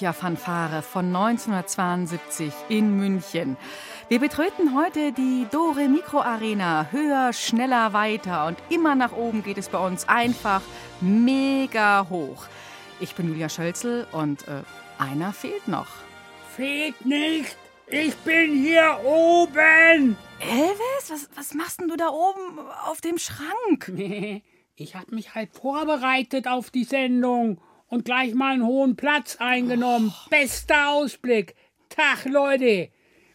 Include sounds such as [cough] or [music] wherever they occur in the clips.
Original-Olympia-Fanfare von 1972 in München. Wir betreten heute die Dore Mikro Arena. Höher, schneller, weiter und immer nach oben geht es bei uns einfach mega hoch. Ich bin Julia Schölzel und äh, einer fehlt noch. Fehlt nicht. Ich bin hier oben. Elvis, was, was machst denn du da oben auf dem Schrank? Ich habe mich halt vorbereitet auf die Sendung und gleich mal einen hohen Platz eingenommen. Bester Ausblick. Tag, Leute.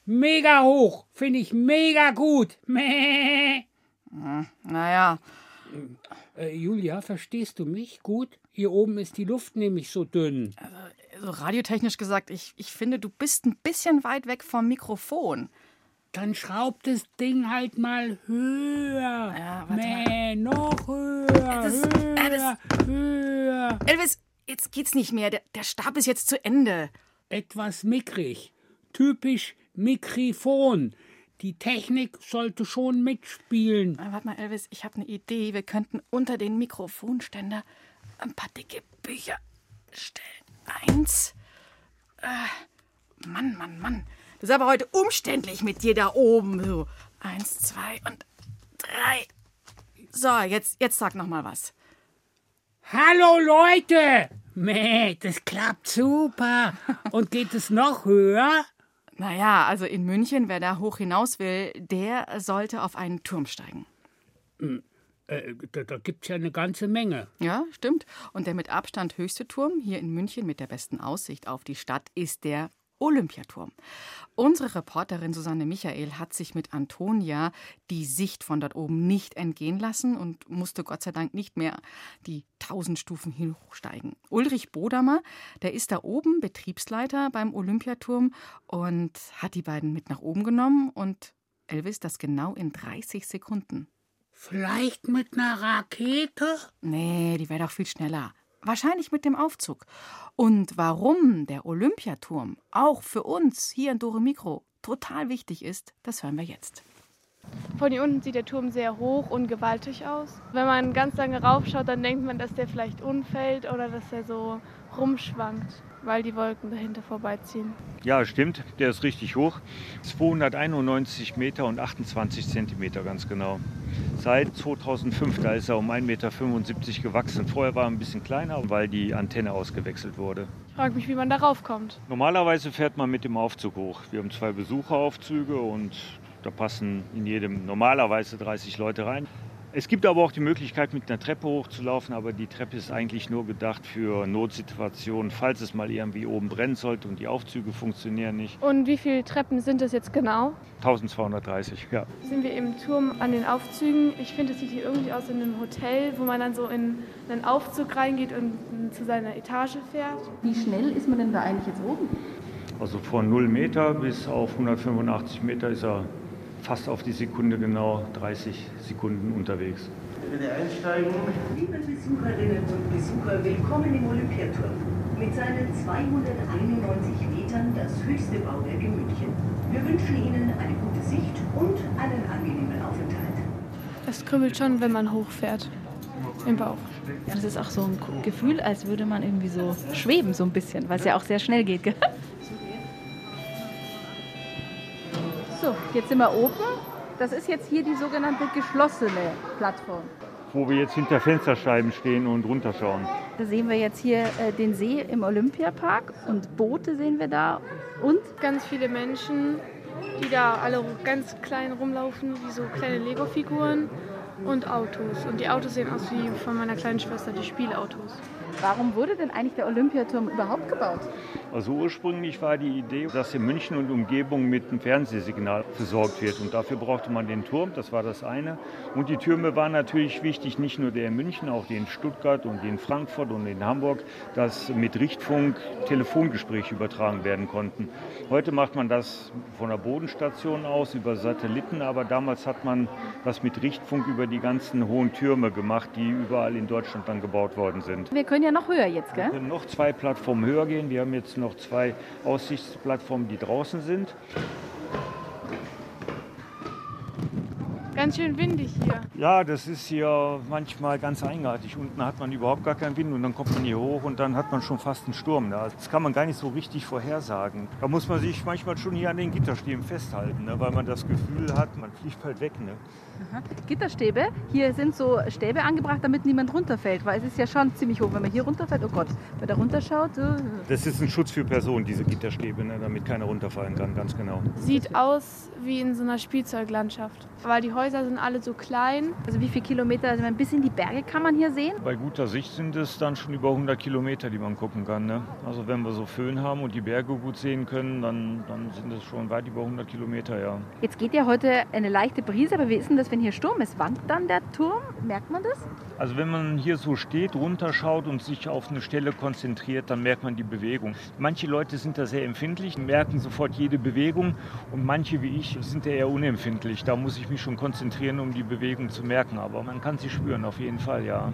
Mega hoch. Finde ich mega gut. [laughs] Mäh. Naja, Äh, Julia, verstehst du mich gut? Hier oben ist die Luft nämlich so dünn. so radiotechnisch gesagt, ich, ich finde, du bist ein bisschen weit weg vom Mikrofon. Dann schraubt das Ding halt mal höher. Ja, Mäh, noch höher. Das- höher, das- höher. Elvis, jetzt geht's nicht mehr. Der, der Stab ist jetzt zu Ende. etwas mickrig. Typisch Mikrofon. Die Technik sollte schon mitspielen. Äh, Warte mal, Elvis, ich habe eine Idee. Wir könnten unter den Mikrofonständer ein paar dicke Bücher stellen. Eins. Äh, Mann, Mann, Mann. Das ist aber heute umständlich mit dir da oben. So. Eins, zwei und drei. So, jetzt, jetzt sag noch mal was. Hallo Leute! Meh, das klappt super. Und geht es noch höher? Naja, also in München, wer da hoch hinaus will, der sollte auf einen Turm steigen. Äh, da da gibt's ja eine ganze Menge. Ja, stimmt. Und der mit Abstand höchste Turm hier in München mit der besten Aussicht auf die Stadt ist der Olympiaturm. Unsere Reporterin Susanne Michael hat sich mit Antonia die Sicht von dort oben nicht entgehen lassen und musste Gott sei Dank nicht mehr die tausend Stufen hochsteigen. Ulrich Bodamer, der ist da oben Betriebsleiter beim Olympiaturm und hat die beiden mit nach oben genommen und Elvis das genau in 30 Sekunden. Vielleicht mit einer Rakete? Nee, die wäre doch viel schneller. Wahrscheinlich mit dem Aufzug. Und warum der Olympiaturm auch für uns hier in Dore Mikro total wichtig ist, das hören wir jetzt. Von hier unten sieht der Turm sehr hoch und gewaltig aus. Wenn man ganz lange raufschaut, dann denkt man, dass der vielleicht umfällt oder dass er so rumschwankt, weil die Wolken dahinter vorbeiziehen. Ja, stimmt, der ist richtig hoch. 291 Meter und 28 Zentimeter ganz genau. Seit 2005, da ist er um 1,75 Meter gewachsen. Vorher war er ein bisschen kleiner, weil die Antenne ausgewechselt wurde. Ich frage mich, wie man darauf kommt. Normalerweise fährt man mit dem Aufzug hoch. Wir haben zwei Besucheraufzüge und da passen in jedem normalerweise 30 Leute rein. Es gibt aber auch die Möglichkeit, mit einer Treppe hochzulaufen, aber die Treppe ist eigentlich nur gedacht für Notsituationen, falls es mal irgendwie oben brennen sollte und die Aufzüge funktionieren nicht. Und wie viele Treppen sind das jetzt genau? 1230, ja. Sind wir im Turm an den Aufzügen? Ich finde, es sieht hier irgendwie aus in einem Hotel, wo man dann so in einen Aufzug reingeht und zu seiner Etage fährt. Wie schnell ist man denn da eigentlich jetzt oben? Also von 0 Meter bis auf 185 Meter ist er fast auf die Sekunde genau 30 Sekunden unterwegs. Bitte einsteigen. Liebe Besucherinnen und Besucher, willkommen im Olympiaturm. Mit seinen 291 Metern das höchste Bauwerk in München. Wir wünschen Ihnen eine gute Sicht und einen angenehmen Aufenthalt. Es kribbelt schon, wenn man hochfährt. Im Bauch. Ja, das ist auch so ein Gefühl, als würde man irgendwie so schweben, so ein bisschen, weil es ja auch sehr schnell geht. Gell? So, jetzt sind wir oben. Das ist jetzt hier die sogenannte geschlossene Plattform. Wo wir jetzt hinter Fensterscheiben stehen und runterschauen. Da sehen wir jetzt hier äh, den See im Olympiapark und Boote sehen wir da und Ganz viele Menschen, die da alle ganz klein rumlaufen, wie so kleine Lego-Figuren und Autos. Und die Autos sehen aus wie von meiner kleinen Schwester, die Spielautos. Warum wurde denn eigentlich der Olympiaturm überhaupt gebaut? Also ursprünglich war die Idee, dass in München und Umgebung mit einem Fernsehsignal versorgt wird. Und dafür brauchte man den Turm, das war das eine. Und die Türme waren natürlich wichtig, nicht nur der in München, auch die in Stuttgart und in Frankfurt und in Hamburg, dass mit Richtfunk Telefongespräche übertragen werden konnten. Heute macht man das von der Bodenstation aus über Satelliten, aber damals hat man das mit Richtfunk über die ganzen hohen Türme gemacht, die überall in Deutschland dann gebaut worden sind. Wir können ja noch höher jetzt, gell? Wir können noch zwei Plattformen höher gehen. Wir haben jetzt noch zwei Aussichtsplattformen, die draußen sind. Ganz schön windig hier. Ja, das ist hier manchmal ganz eigenartig. Unten hat man überhaupt gar keinen Wind und dann kommt man hier hoch und dann hat man schon fast einen Sturm. Das kann man gar nicht so richtig vorhersagen. Da muss man sich manchmal schon hier an den Gitterstäben festhalten, ne? weil man das Gefühl hat, man fliegt bald weg. Ne? Aha. Gitterstäbe, hier sind so Stäbe angebracht, damit niemand runterfällt, weil es ist ja schon ziemlich hoch. Wenn man hier runterfällt, oh Gott, wenn der runterschaut. Uh. Das ist ein Schutz für Personen, diese Gitterstäbe, ne? damit keiner runterfallen kann, ganz genau. Sieht aus wie in so einer Spielzeuglandschaft, weil die Häuser sind alle so klein. Also wie viele Kilometer, also ein bisschen die Berge kann man hier sehen? Bei guter Sicht sind es dann schon über 100 Kilometer, die man gucken kann. Ne? Also wenn wir so Föhn haben und die Berge gut sehen können, dann, dann sind es schon weit über 100 Kilometer, ja. Jetzt geht ja heute eine leichte Brise, aber wie ist denn das, wenn hier Sturm ist? Wankt dann der Turm? Merkt man das? Also wenn man hier so steht, runterschaut und sich auf eine Stelle konzentriert, dann merkt man die Bewegung. Manche Leute sind da sehr empfindlich, merken sofort jede Bewegung und manche wie ich sind eher unempfindlich. Da muss ich mich schon konzentrieren, um die Bewegung zu merken. Aber man kann sie spüren, auf jeden Fall, ja.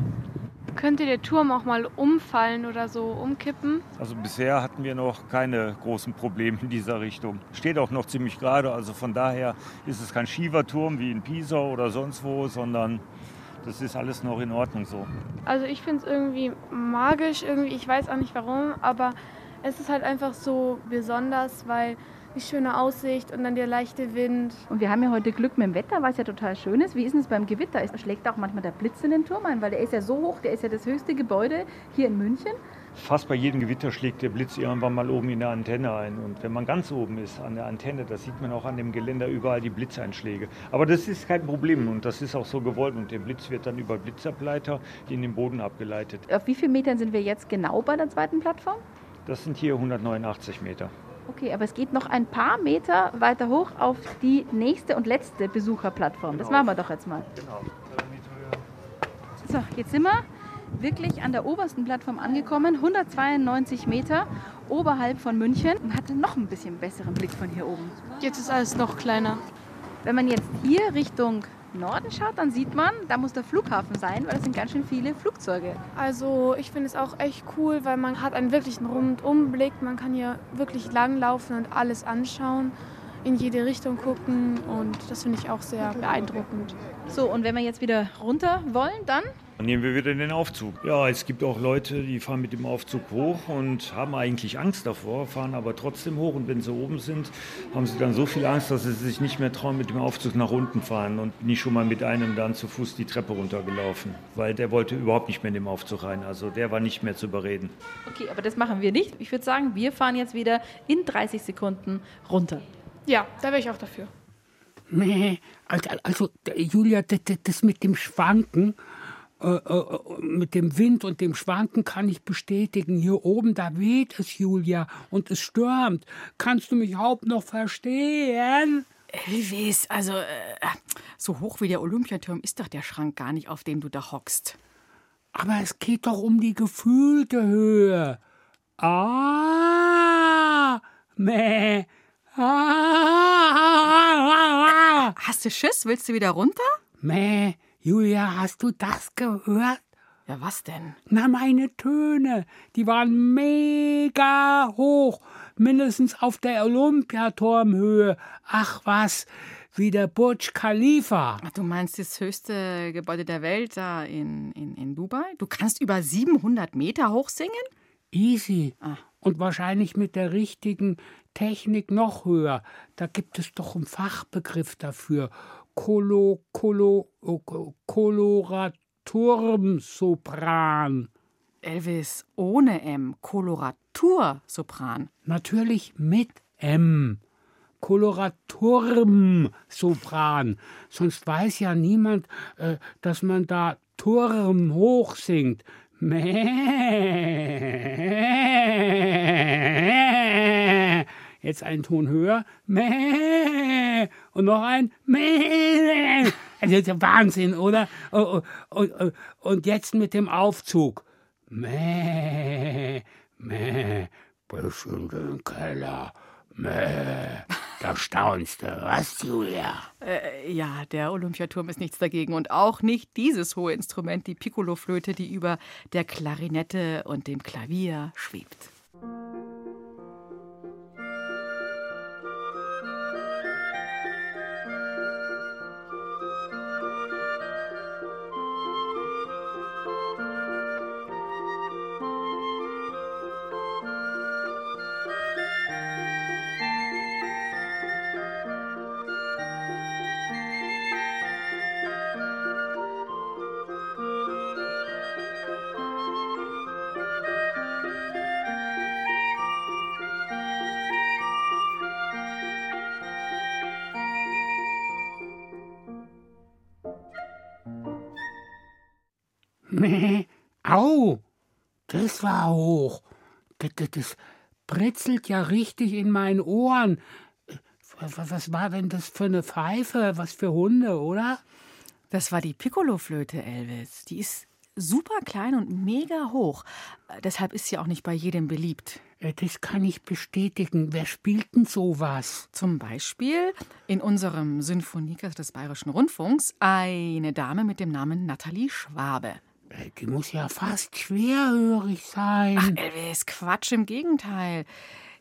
Könnte der Turm auch mal umfallen oder so umkippen? Also bisher hatten wir noch keine großen Probleme in dieser Richtung. Steht auch noch ziemlich gerade, also von daher ist es kein Schieferturm wie in Pisa oder sonst wo, sondern das ist alles noch in Ordnung so. Also ich finde es irgendwie magisch, irgendwie, ich weiß auch nicht warum, aber es ist halt einfach so besonders, weil die schöne Aussicht und dann der leichte Wind. Und wir haben ja heute Glück mit dem Wetter, weil es ja total schön ist. Wie ist es beim Gewitter? Es schlägt auch manchmal der Blitz in den Turm ein, weil der ist ja so hoch, der ist ja das höchste Gebäude hier in München. Fast bei jedem Gewitter schlägt der Blitz irgendwann mal oben in der Antenne ein. Und wenn man ganz oben ist an der Antenne, das sieht man auch an dem Geländer überall die Blitzeinschläge. Aber das ist kein Problem und das ist auch so gewollt. Und der Blitz wird dann über Blitzableiter in den Boden abgeleitet. Auf wie vielen Metern sind wir jetzt genau bei der zweiten Plattform? Das sind hier 189 Meter. Okay, aber es geht noch ein paar Meter weiter hoch auf die nächste und letzte Besucherplattform. Das machen wir doch jetzt mal. Genau. So, jetzt sind wir wirklich an der obersten Plattform angekommen, 192 Meter oberhalb von München und hatte noch ein bisschen besseren Blick von hier oben. Jetzt ist alles noch kleiner. Wenn man jetzt hier Richtung Norden schaut, dann sieht man, da muss der Flughafen sein, weil es sind ganz schön viele Flugzeuge. Also ich finde es auch echt cool, weil man hat einen wirklichen Rundumblick. Man kann hier wirklich langlaufen und alles anschauen, in jede Richtung gucken und das finde ich auch sehr beeindruckend. So, und wenn wir jetzt wieder runter wollen, dann? Dann nehmen wir wieder den Aufzug. Ja, es gibt auch Leute, die fahren mit dem Aufzug hoch und haben eigentlich Angst davor, fahren aber trotzdem hoch. Und wenn sie oben sind, haben sie dann so viel Angst, dass sie sich nicht mehr trauen, mit dem Aufzug nach unten fahren. Und bin ich schon mal mit einem dann zu Fuß die Treppe runtergelaufen, weil der wollte überhaupt nicht mehr in den Aufzug rein. Also der war nicht mehr zu überreden. Okay, aber das machen wir nicht. Ich würde sagen, wir fahren jetzt wieder in 30 Sekunden runter. Ja, da wäre ich auch dafür. Nee, also, also Julia, das, das mit dem Schwanken, mit dem Wind und dem Schwanken kann ich bestätigen. Hier oben, da weht es, Julia, und es stürmt. Kannst du mich überhaupt noch verstehen? Elvis, also äh, so hoch wie der Olympiaturm ist doch der Schrank gar nicht, auf dem du da hockst. Aber es geht doch um die gefühlte Höhe. Ah, meh. Ah, Hast du Schiss? Willst du wieder runter? meh. Julia, hast du das gehört? Ja, was denn? Na, meine Töne, die waren mega hoch, mindestens auf der Olympiaturmhöhe. Ach was, wie der Burj Khalifa. Ach, du meinst das höchste Gebäude der Welt da in, in, in Dubai? Du kannst über 700 Meter hoch singen? Easy. Ah. Und wahrscheinlich mit der richtigen Technik noch höher. Da gibt es doch einen Fachbegriff dafür. Kolo, Kolo, oh, Koloraturmsopran. Elvis, ohne M. Koloratursopran. Natürlich mit M. Koloraturmsopran. Sonst weiß ja niemand, äh, dass man da Turm hoch singt. Mäh. Jetzt einen Ton höher. Und noch ein das ist Wahnsinn, oder? Und, jetzt mit dem Aufzug. Mäh. Mäh. Den Keller. Mäh. Da staunst du, was, Julia? Äh, ja, der Olympiaturm ist nichts dagegen. Und auch nicht dieses hohe Instrument, die Piccoloflöte, die über der Klarinette und dem Klavier schwebt. Das war hoch. Das, das, das britzelt ja richtig in meinen Ohren. Was war denn das für eine Pfeife? Was für Hunde, oder? Das war die Piccoloflöte, Elvis. Die ist super klein und mega hoch. Deshalb ist sie auch nicht bei jedem beliebt. Äh, Das kann ich bestätigen. Wer spielt denn sowas? Zum Beispiel in unserem Sinfonieorchester des Bayerischen Rundfunks eine Dame mit dem Namen Nathalie Schwabe. Die muss ja fast schwerhörig sein. Ach, Elvis, Quatsch, im Gegenteil.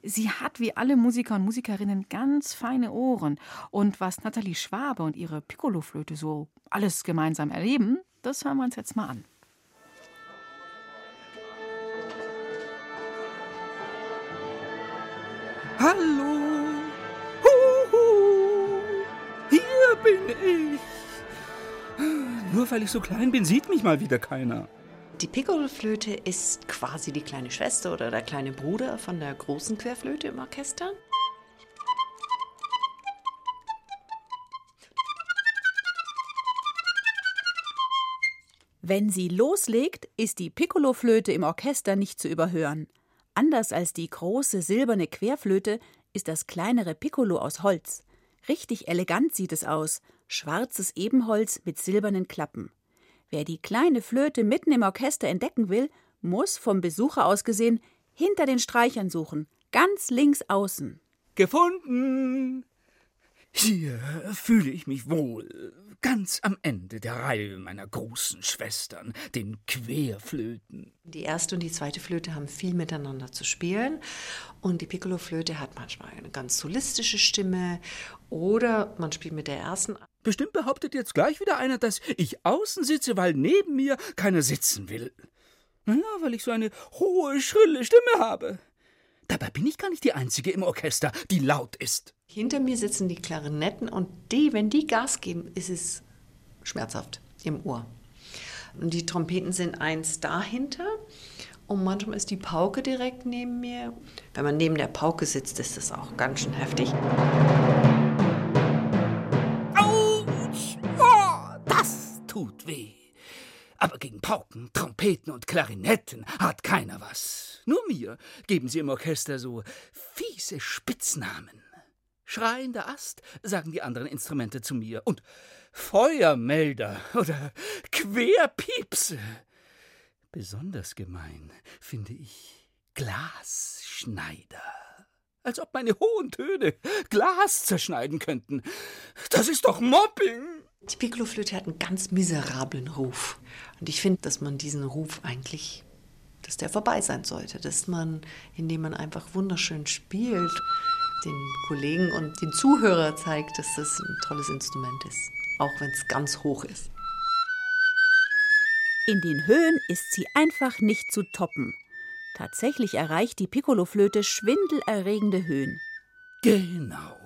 Sie hat wie alle Musiker und Musikerinnen ganz feine Ohren. Und was Nathalie Schwabe und ihre Piccoloflöte so alles gemeinsam erleben, das hören wir uns jetzt mal an. Hallo, Huhu, hier bin ich. Nur weil ich so klein bin, sieht mich mal wieder keiner. Die Piccoloflöte ist quasi die kleine Schwester oder der kleine Bruder von der großen Querflöte im Orchester. Wenn sie loslegt, ist die Piccoloflöte im Orchester nicht zu überhören. Anders als die große silberne Querflöte ist das kleinere Piccolo aus Holz. Richtig elegant sieht es aus, schwarzes Ebenholz mit silbernen Klappen. Wer die kleine Flöte mitten im Orchester entdecken will, muss vom Besucher aus gesehen hinter den Streichern suchen, ganz links außen. Gefunden! Hier fühle ich mich wohl, ganz am Ende der Reihe meiner großen Schwestern, den Querflöten. Die erste und die zweite Flöte haben viel miteinander zu spielen und die Piccoloflöte hat manchmal eine ganz solistische Stimme oder man spielt mit der ersten. Bestimmt behauptet jetzt gleich wieder einer, dass ich außen sitze, weil neben mir keiner sitzen will. Naja, weil ich so eine hohe, schrille Stimme habe. Dabei bin ich gar nicht die Einzige im Orchester, die laut ist. Hinter mir sitzen die Klarinetten und die, wenn die Gas geben, ist es schmerzhaft im Ohr. Und die Trompeten sind eins dahinter und manchmal ist die Pauke direkt neben mir. Wenn man neben der Pauke sitzt, ist das auch ganz schön heftig. Tut weh. Aber gegen Pauken, Trompeten und Klarinetten hat keiner was. Nur mir geben sie im Orchester so fiese Spitznamen. Schreiender Ast, sagen die anderen Instrumente zu mir. Und Feuermelder oder Querpiepse. Besonders gemein finde ich Glasschneider. Als ob meine hohen Töne Glas zerschneiden könnten. Das ist doch Mobbing. Die Piccoloflöte hat einen ganz miserablen Ruf. Und ich finde, dass man diesen Ruf eigentlich, dass der vorbei sein sollte. Dass man, indem man einfach wunderschön spielt, den Kollegen und den Zuhörer zeigt, dass das ein tolles Instrument ist. Auch wenn es ganz hoch ist. In den Höhen ist sie einfach nicht zu toppen. Tatsächlich erreicht die Piccoloflöte schwindelerregende Höhen. Genau.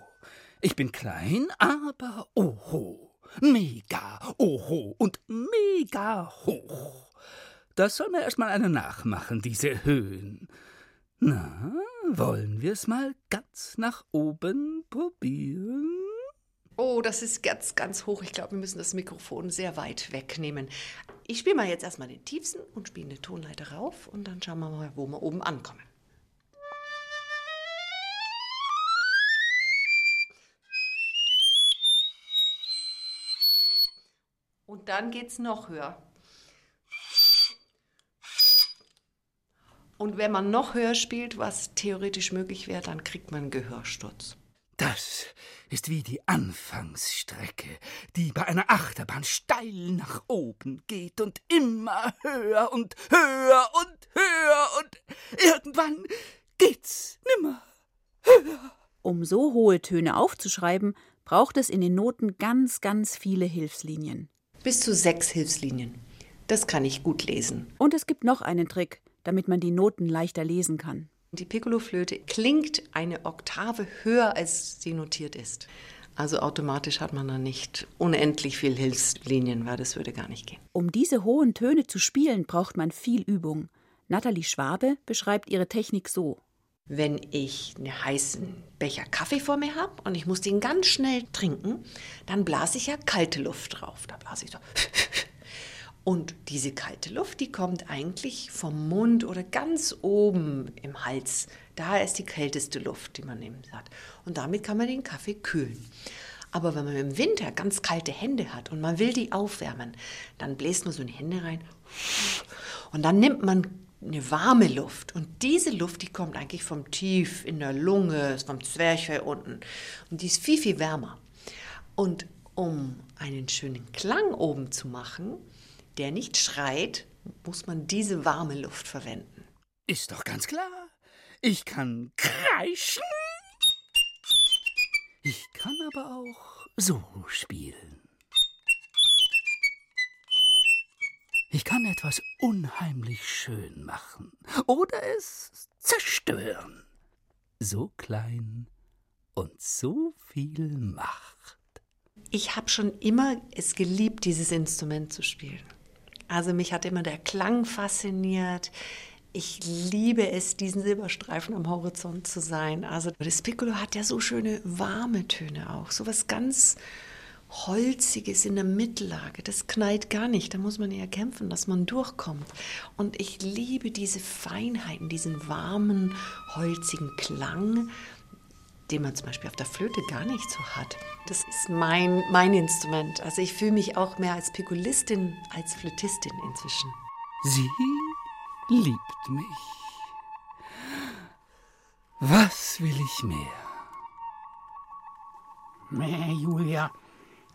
Ich bin klein, aber oho. Mega oho und mega hoch. Das soll mir erstmal einer nachmachen, diese Höhen. Na, wollen wir es mal ganz nach oben probieren? Oh, das ist ganz, ganz hoch. Ich glaube, wir müssen das Mikrofon sehr weit wegnehmen. Ich spiele mal jetzt erstmal den tiefsten und spiele eine Tonleiter rauf und dann schauen wir mal, wo wir oben ankommen. Und dann geht's noch höher. Und wenn man noch höher spielt, was theoretisch möglich wäre, dann kriegt man einen Gehörsturz. Das ist wie die Anfangsstrecke, die bei einer Achterbahn steil nach oben geht und immer höher und höher und höher und irgendwann geht's nimmer höher. Um so hohe Töne aufzuschreiben, braucht es in den Noten ganz, ganz viele Hilfslinien. Bis zu sechs Hilfslinien. Das kann ich gut lesen. Und es gibt noch einen Trick, damit man die Noten leichter lesen kann. Die Piccoloflöte klingt eine Oktave höher, als sie notiert ist. Also automatisch hat man dann nicht unendlich viel Hilfslinien, weil das würde gar nicht gehen. Um diese hohen Töne zu spielen, braucht man viel Übung. Nathalie Schwabe beschreibt ihre Technik so. Wenn ich einen heißen Becher Kaffee vor mir habe und ich muss den ganz schnell trinken, dann blase ich ja kalte Luft drauf. Da blase ich so. [laughs] Und diese kalte Luft, die kommt eigentlich vom Mund oder ganz oben im Hals. Da ist die kälteste Luft, die man nehmen hat. Und damit kann man den Kaffee kühlen. Aber wenn man im Winter ganz kalte Hände hat und man will die aufwärmen, dann bläst man so in die Hände rein und dann nimmt man eine warme Luft. Und diese Luft, die kommt eigentlich vom Tief in der Lunge, vom Zwerchfell unten. Und die ist viel, viel wärmer. Und um einen schönen Klang oben zu machen, der nicht schreit, muss man diese warme Luft verwenden. Ist doch ganz klar. Ich kann kreischen. Ich kann aber auch so spielen. Ich kann etwas unheimlich schön machen oder es zerstören. So klein und so viel Macht. Ich habe schon immer es geliebt, dieses Instrument zu spielen. Also mich hat immer der Klang fasziniert. Ich liebe es, diesen Silberstreifen am Horizont zu sein. Also das Piccolo hat ja so schöne warme Töne auch, so was ganz Holziges in der Mittellage. Das knallt gar nicht. Da muss man eher kämpfen, dass man durchkommt. Und ich liebe diese Feinheiten, diesen warmen, holzigen Klang, den man zum Beispiel auf der Flöte gar nicht so hat. Das ist mein, mein Instrument. Also ich fühle mich auch mehr als Piccolistin als Flötistin inzwischen. Sie liebt mich. Was will ich mehr? Meh, Julia,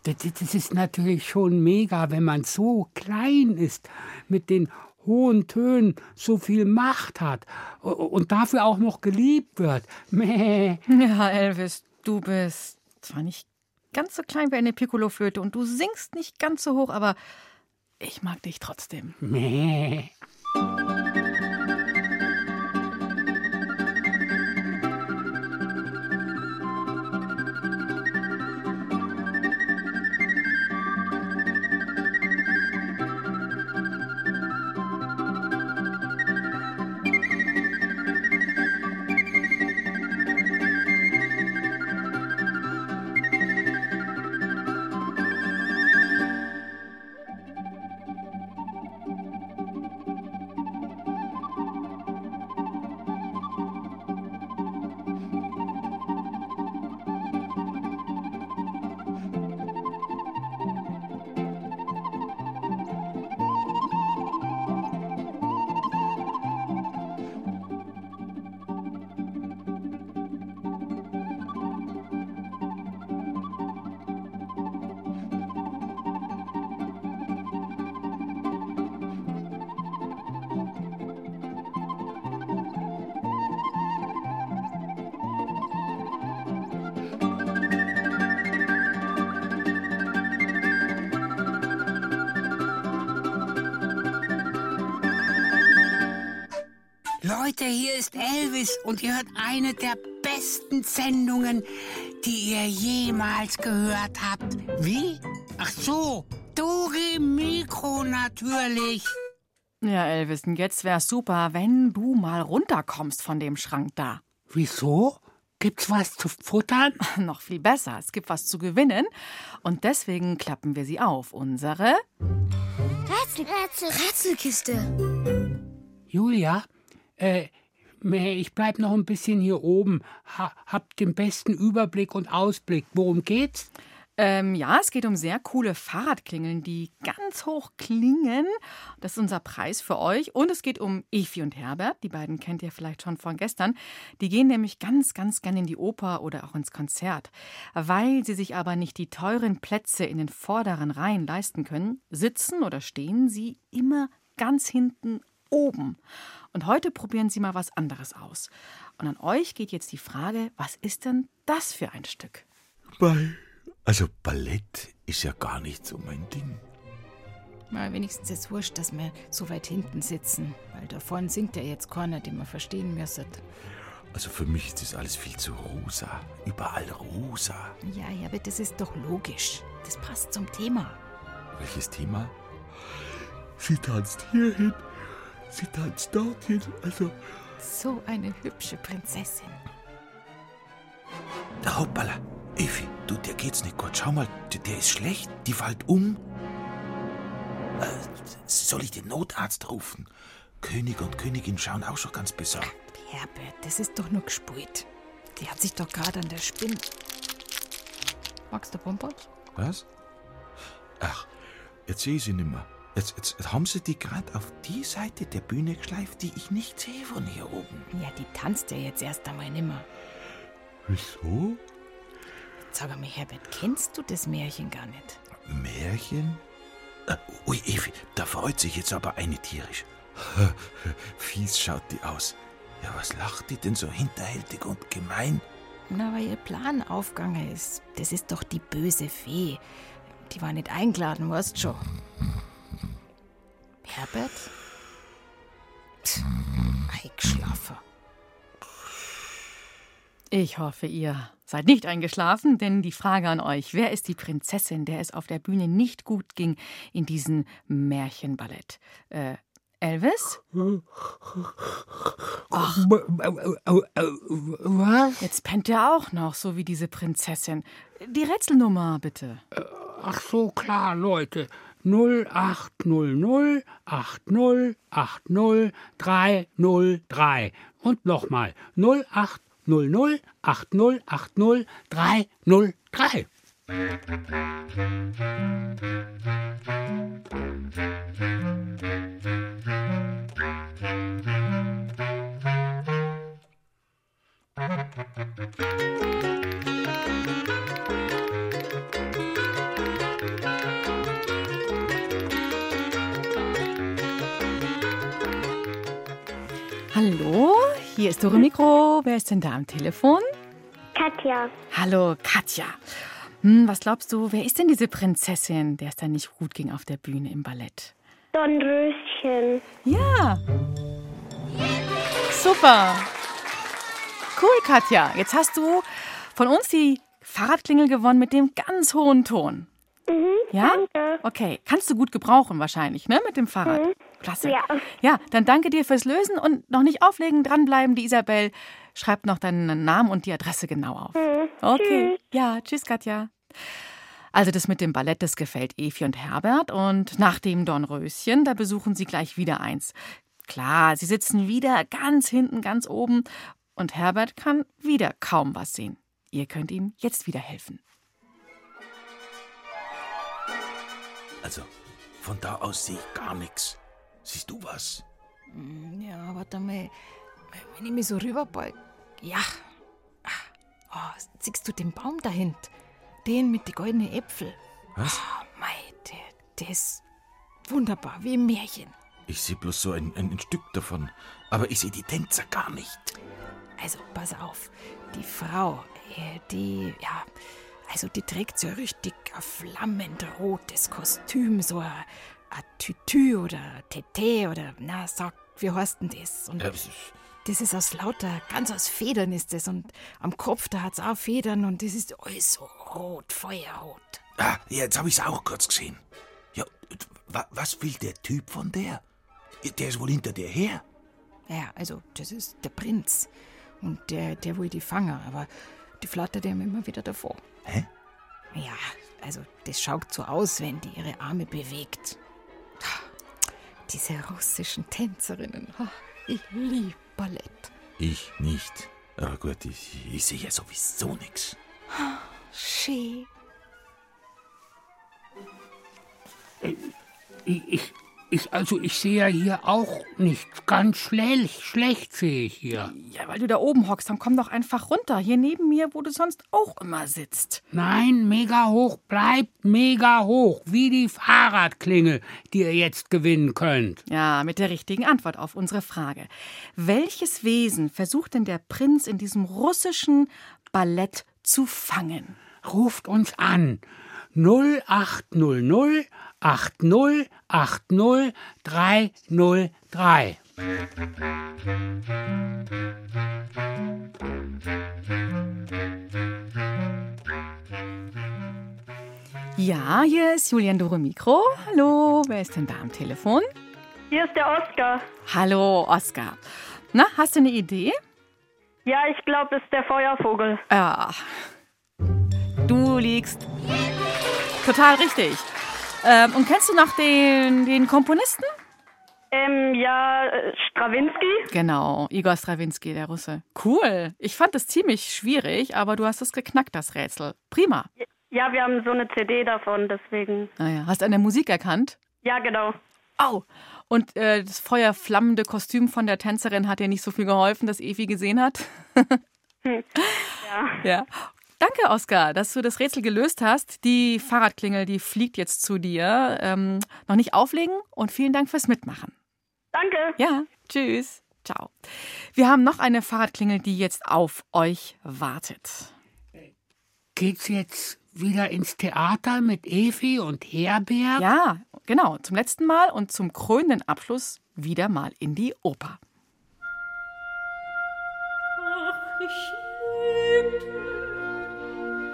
das, ist natürlich schon mega, wenn man so klein ist mit den hohen Tönen so viel Macht hat und dafür auch noch geliebt wird. Meh. Ja, Elvis, du bist zwar nicht ganz so klein wie eine Piccoloflöte und du singst nicht ganz so hoch, aber ich mag dich trotzdem. Meh. Und ihr hört eine der besten Sendungen, die ihr jemals gehört habt. Wie? Ach so, Dore Mikro natürlich. Ja, Elvis, jetzt wär's super, wenn du mal runterkommst von dem Schrank da. Wieso? Gibt's was zu futtern? [laughs] Noch viel besser, es gibt was zu gewinnen. Und deswegen klappen wir sie auf. Unsere. Rätsel, Rätsel, Rätselkiste. Julia, äh, meh, ich bleib noch ein bisschen hier oben. Ha, hab den besten Überblick und Ausblick. Worum geht's? Ähm, ja, es geht um sehr coole Fahrradklingeln, die ganz hoch klingen. Das ist unser Preis für euch. Und es geht um Efi und Herbert. Die beiden kennt ihr vielleicht schon von gestern. Die gehen nämlich ganz, ganz gerne in die Oper oder auch ins Konzert. Weil sie sich aber nicht die teuren Plätze in den vorderen Reihen leisten können, sitzen oder stehen sie immer ganz hinten oben. Und heute probieren sie mal was anderes aus. Und an euch geht jetzt die Frage, was ist denn das für ein Stück? Ball. Also Ballett ist ja gar nicht so mein Ding. Mal wenigstens ist wurscht, dass wir so weit hinten sitzen, weil da vorne singt ja jetzt keiner, den wir verstehen müssen. Also für mich ist das alles viel zu rosa. Überall rosa. Ja, ja, aber das ist doch logisch. Das passt zum Thema. Welches Thema? Sie tanzt hierhin, sie tanzt dorthin. Also, So eine hübsche Prinzessin. der Hoppala. Evi, du, der geht's nicht gut. Schau mal, der, ist schlecht. Die fällt um. Äh, soll ich den Notarzt rufen? König und Königin schauen auch schon ganz besorgt. Herbert, das ist doch nur gespielt. Die hat sich doch gerade an der Spinne. Magst du Bonbons? Was? Ach, jetzt sehe ich sie nimmer. Jetzt, jetzt, jetzt haben sie die gerade auf die Seite der Bühne geschleift, die ich nicht sehe von hier oben. Ja, die tanzt ja jetzt erst einmal nimmer. Wieso? Sag mal, Herbert, kennst du das Märchen gar nicht? Märchen? Äh, ui, Evi, da freut sich jetzt aber eine tierisch. [laughs] Fies schaut die aus. Ja, was lacht die denn so hinterhältig und gemein? Na, weil ihr Plan aufgegangen ist. Das ist doch die böse Fee. Die war nicht eingeladen, weißt schon. Herbert? Pff, eingeschlafen. Ich hoffe, ihr seid nicht eingeschlafen, denn die Frage an euch, wer ist die Prinzessin, der es auf der Bühne nicht gut ging in diesem Märchenballett? Äh, Elvis? Ach. Was? Jetzt pennt er auch noch, so wie diese Prinzessin. Die Rätselnummer, bitte. Ach so, klar, Leute. 0800 80 80 303. Und nochmal 0800 80 80 303. Hallo, hier ist Dore Mikro. Wer ist denn da am Telefon? Katja. Hallo, Katja. Hm, was glaubst du, wer ist denn diese Prinzessin, der es dann nicht gut ging auf der Bühne im Ballett? Dornröschen. Ja. Super. Cool, Katja. Jetzt hast du von uns die Fahrradklingel gewonnen mit dem ganz hohen Ton. Mhm, Ja? danke. Okay. Kannst du gut gebrauchen wahrscheinlich, ne? Mit dem Fahrrad. Mhm. Klasse. Ja. Ja, dann danke dir fürs Lösen und noch nicht auflegen, dranbleiben. Die Isabel schreibt noch deinen Namen und die Adresse genau auf. Mhm. Okay. Tschüss. Ja, tschüss, Katja. Also das mit dem Ballett, das gefällt Evi und Herbert. Und nach dem Dornröschen, da besuchen sie gleich wieder eins. Klar, sie sitzen wieder ganz hinten, ganz oben. Und Herbert kann wieder kaum was sehen. Ihr könnt ihm jetzt wieder helfen. Also, von da aus sehe ich gar nichts. Siehst du was? Hm, Ja, warte mal. Wenn ich mich so rüberbeug. Ja. Ah, Oh, siehst du den Baum dahinter? Den mit den goldenen Äpfeln. Was? Oh, mei, der, der ist wunderbar, wie im Märchen. Ich sehe bloß so ein, ein, ein Stück davon. Aber ich sehe die Tänzer gar nicht. Also, pass auf. Die Frau, äh, die, ja, also die trägt so ein richtig ein flammend rotes Kostüm, so ein, Tütü oder Tete oder, na, sag, wie heißt denn das? Und Äh, das ist aus lauter, ganz aus Federn ist das. Und am Kopf, da hat's auch Federn und das ist alles so rot, feuerrot. Ah, ja, jetzt habe ich es auch kurz gesehen. Ja, wa, was will der Typ von der? Der ist wohl hinter der her. Ja, also, das ist der Prinz. Und der, der will die fangen, aber die flattert ihm immer wieder davor. Hä? Ja, also, das schaut so aus, wenn die ihre Arme bewegt. Diese russischen Tänzerinnen. Oh, ich liebe Ballett. Ich nicht. Aber gut, ich, ich sehe ja sowieso nichts. Schön. Ich, ich, ich, also ich sehe ja hier auch nicht. Ganz schlecht, schlecht sehe ich hier. Ja, weil du da oben hockst, dann komm doch einfach runter. Hier neben mir, wo du sonst auch immer sitzt. Nein, mega hoch bleibt mega hoch. Wie die Fahrradklingel, die ihr jetzt gewinnen könnt. Ja, mit der richtigen Antwort auf unsere Frage. Welches Wesen versucht denn der Prinz in diesem russischen Ballett zu fangen? Ruft uns an. 0800 80 80 303. Ja, hier ist Julian Dore Mikro. Hallo, wer ist denn da am Telefon? Hier ist der Oscar. Hallo, Oskar. Na, hast du eine Idee? Ja, ich glaube, es ist der Feuervogel. Ja. Du liegst total richtig. Ähm, und kennst du noch den, den Komponisten? Ähm, ja, Strawinski. Genau, Igor Strawinski, der Russe. Cool. Ich fand es ziemlich schwierig, aber du hast es geknackt, das Rätsel. Prima. Ja, wir haben so eine CD davon, deswegen. Naja, hast du an der Musik erkannt? Ja, genau. Au! Und äh, das feuerflammende Kostüm von der Tänzerin hat dir nicht so viel geholfen, das Evi gesehen hat? Hm. [laughs] Ja. ja. Danke, Oskar, dass du das Rätsel gelöst hast. Die Fahrradklingel, die fliegt jetzt zu dir. Ähm, noch nicht auflegen und vielen Dank fürs Mitmachen. Danke. Ja, tschüss. Ciao. Wir haben noch eine Fahrradklingel, die jetzt auf euch wartet. Geht's jetzt wieder ins Theater mit Evi und Herbert? Ja, genau. Zum letzten Mal und zum krönenden Abschluss wieder mal in die Oper.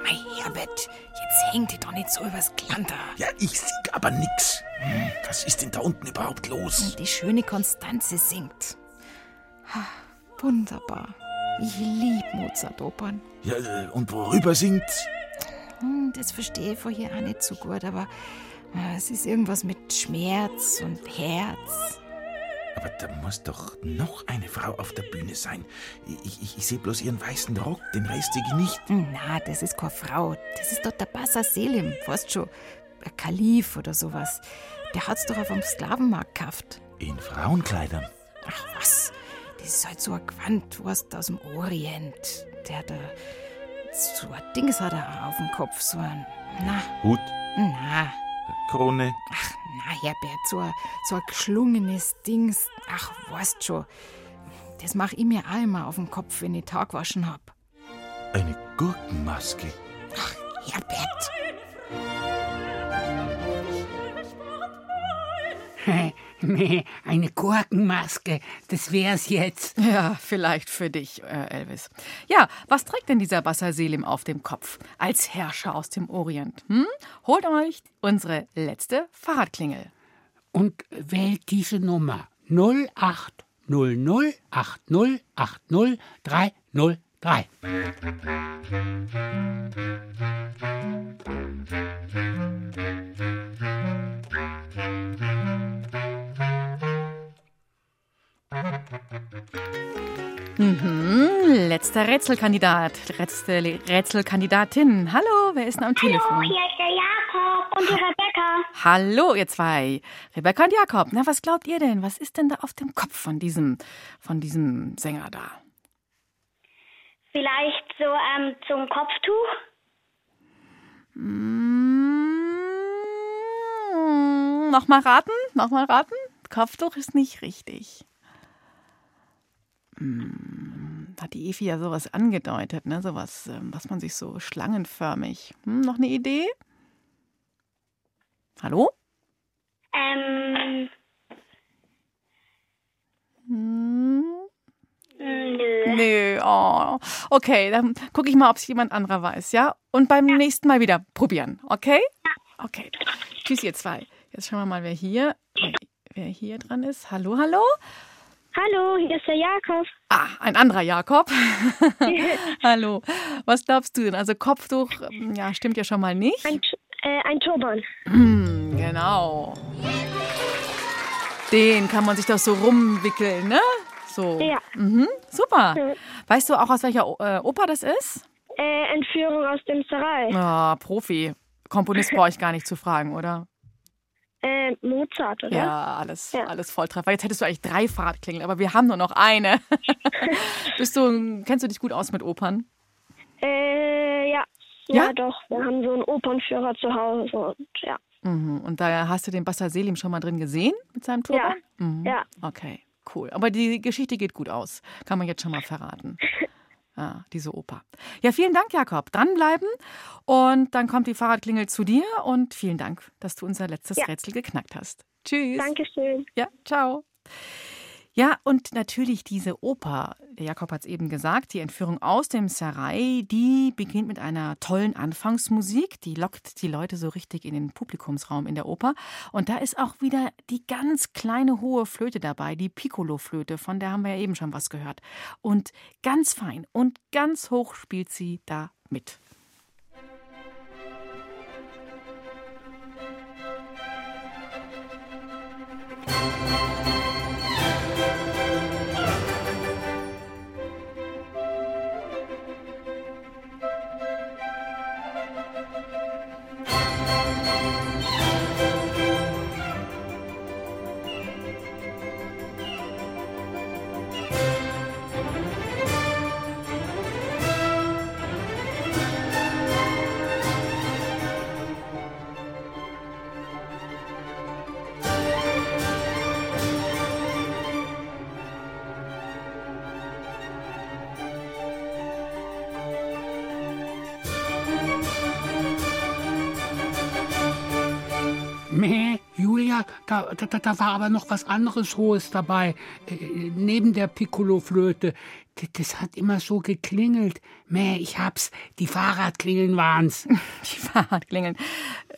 Mei, Herbert, jetzt hängt die doch nicht so übers Klanter. Ja, ich sing aber nix. Hm, was ist denn da unten überhaupt los? Die schöne Konstanze singt. Ha, Wunderbar. Ich lieb Mozart-Opern. Ja, äh, und worüber singt? Hm, Das verstehe ich vorher auch nicht so gut, aber äh, es ist irgendwas mit Schmerz und Herz. Aber da muss doch noch eine Frau auf der Bühne sein. Ich, ich, ich sehe bloß ihren weißen Rock, den Rest sehe ich nicht. Na, das ist keine Frau. Das ist doch der Bassa Selim, weißt schon. Ein Kalif oder sowas. Der hat's doch auf dem Sklavenmarkt gekauft. In Frauenkleidern. Ach was, das ist halt so ein Gewand, weißt aus dem Orient. Der hat so ein Dings hat er auf dem Kopf, so ein, na, Hut, na, Krone. ach, na, Herbert, so ein, so ein geschlungenes Dings. Ach, weißt schon. Das mach ich mir auch immer auf den Kopf, wenn ich Tag waschen hab. Eine Gurkenmaske. Herbert, [laughs] [laughs] nee, eine Gurkenmaske, das wär's jetzt. Ja, vielleicht für dich, äh, Elvis. Ja, was trägt denn dieser Bassa Selim auf dem Kopf als Herrscher aus dem Orient? Hm? Holt euch unsere letzte Fahrradklingel. Und wählt diese Nummer 0800 80 80 303. Mhm, letzter Rätselkandidat, letzte Le- Rätselkandidatin. Hallo, wer ist denn am Telefon? Hier ist der Jakob und die Rebecca. Hallo, ihr zwei. Rebecca und Jakob. Na, was glaubt ihr denn? Was ist denn da auf dem Kopf von diesem, von diesem Sänger da? Vielleicht so ähm, zum Kopftuch? Mm, noch mal raten? Noch mal raten? Kopftuch ist nicht richtig. Mm, hat die Evi ja sowas angedeutet, ne? Sowas, ähm, was man sich so schlangenförmig. Hm, noch eine Idee? Hallo? Ähm, Hm, nö. Nö, oh. Okay, dann gucke ich mal, ob es jemand anderer weiß, ja? Und beim nächsten Mal wieder probieren, okay? Okay. Tschüss, ihr zwei. Jetzt schauen wir mal, wer hier, wer, wer hier dran ist. Hallo, hallo? Hallo, hier ist der Jakob. Ah, ein anderer Jakob. [laughs] hallo. Was glaubst du denn? Also Kopftuch, ja, stimmt ja schon mal nicht. Ein, äh, ein Turban. Hm, genau. Den kann man sich doch so rumwickeln, ne? So. Ja. Mhm, super. Ja. Weißt du auch, aus welcher äh, Oper das ist? Äh, Entführung aus dem Sarai. Ah, Profi. Komponist brauche ich gar nicht zu fragen, oder? Äh, Mozart, oder? Ja, alles, alles Volltreffer. Jetzt hättest du eigentlich drei Fahrradklingeln, aber wir haben nur noch eine. [laughs] Bist du, kennst du dich gut aus mit Opern? Äh, ja. Ja? ja. doch. Wir haben so einen Opernführer zu Hause und ja. Mhm. Und da hast du den Basser Selim schon mal drin gesehen mit seinem Turban? Mhm. Ja. Okay, cool. Aber die Geschichte geht gut aus. Kann man jetzt schon mal verraten. [laughs] Ah, diese Oper. Ja, vielen Dank, Jakob. Dranbleiben. Und dann kommt die Fahrradklingel zu dir. Und vielen Dank, dass du unser letztes Ja. Rätsel geknackt hast. Tschüss. Dankeschön. Ja, ciao. Ja, und natürlich diese Oper, Jakob hat es eben gesagt, die Entführung aus dem Sarai, die beginnt mit einer tollen Anfangsmusik, die lockt die Leute so richtig in den Publikumsraum in der Oper. Und da ist auch wieder die ganz kleine hohe Flöte dabei, die Piccolo-Flöte, von der haben wir ja eben schon was gehört. Und ganz fein und ganz hoch spielt sie da mit. Meh, da, da, da war aber noch was anderes Hohes dabei. Äh, neben der Piccolo-Flöte. Das hat immer so geklingelt. Meh, ich hab's. Die Fahrradklingeln waren's. [laughs] Die Fahrradklingeln.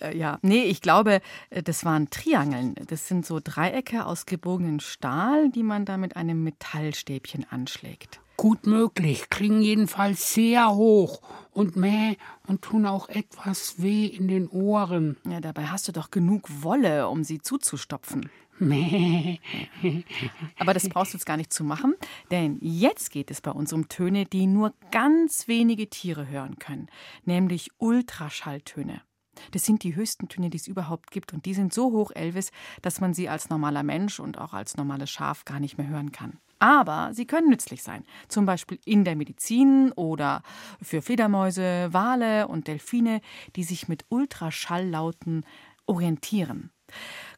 Äh, ja, nee, ich glaube, äh, das waren Triangeln. Das sind so Dreiecke aus gebogenen Stahl, die man da mit einem Metallstäbchen anschlägt. Gut möglich, klingen jedenfalls sehr hoch und meh und tun auch etwas weh in den Ohren. Ja, dabei hast du doch genug Wolle, um sie zuzustopfen. Meh. Aber das brauchst du jetzt gar nicht zu machen, denn jetzt geht es bei uns um Töne, die nur ganz wenige Tiere hören können, nämlich Ultraschalltöne. Das sind die höchsten Töne, die es überhaupt gibt und die sind so hoch, Elvis, dass man sie als normaler Mensch und auch als normales Schaf gar nicht mehr hören kann. Aber sie können nützlich sein, zum Beispiel in der Medizin oder für Fledermäuse, Wale und Delfine, die sich mit Ultraschalllauten orientieren.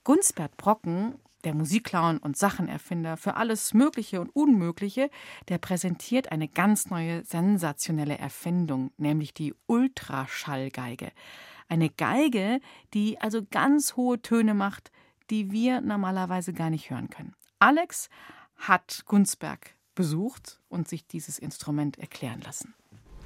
Gunsbert Brocken, der Musikclown und Sachenerfinder für alles Mögliche und Unmögliche, der präsentiert eine ganz neue, sensationelle Erfindung, nämlich die Ultraschallgeige. Eine Geige, die also ganz hohe Töne macht, die wir normalerweise gar nicht hören können. Alex hat Gunsberg besucht und sich dieses Instrument erklären lassen.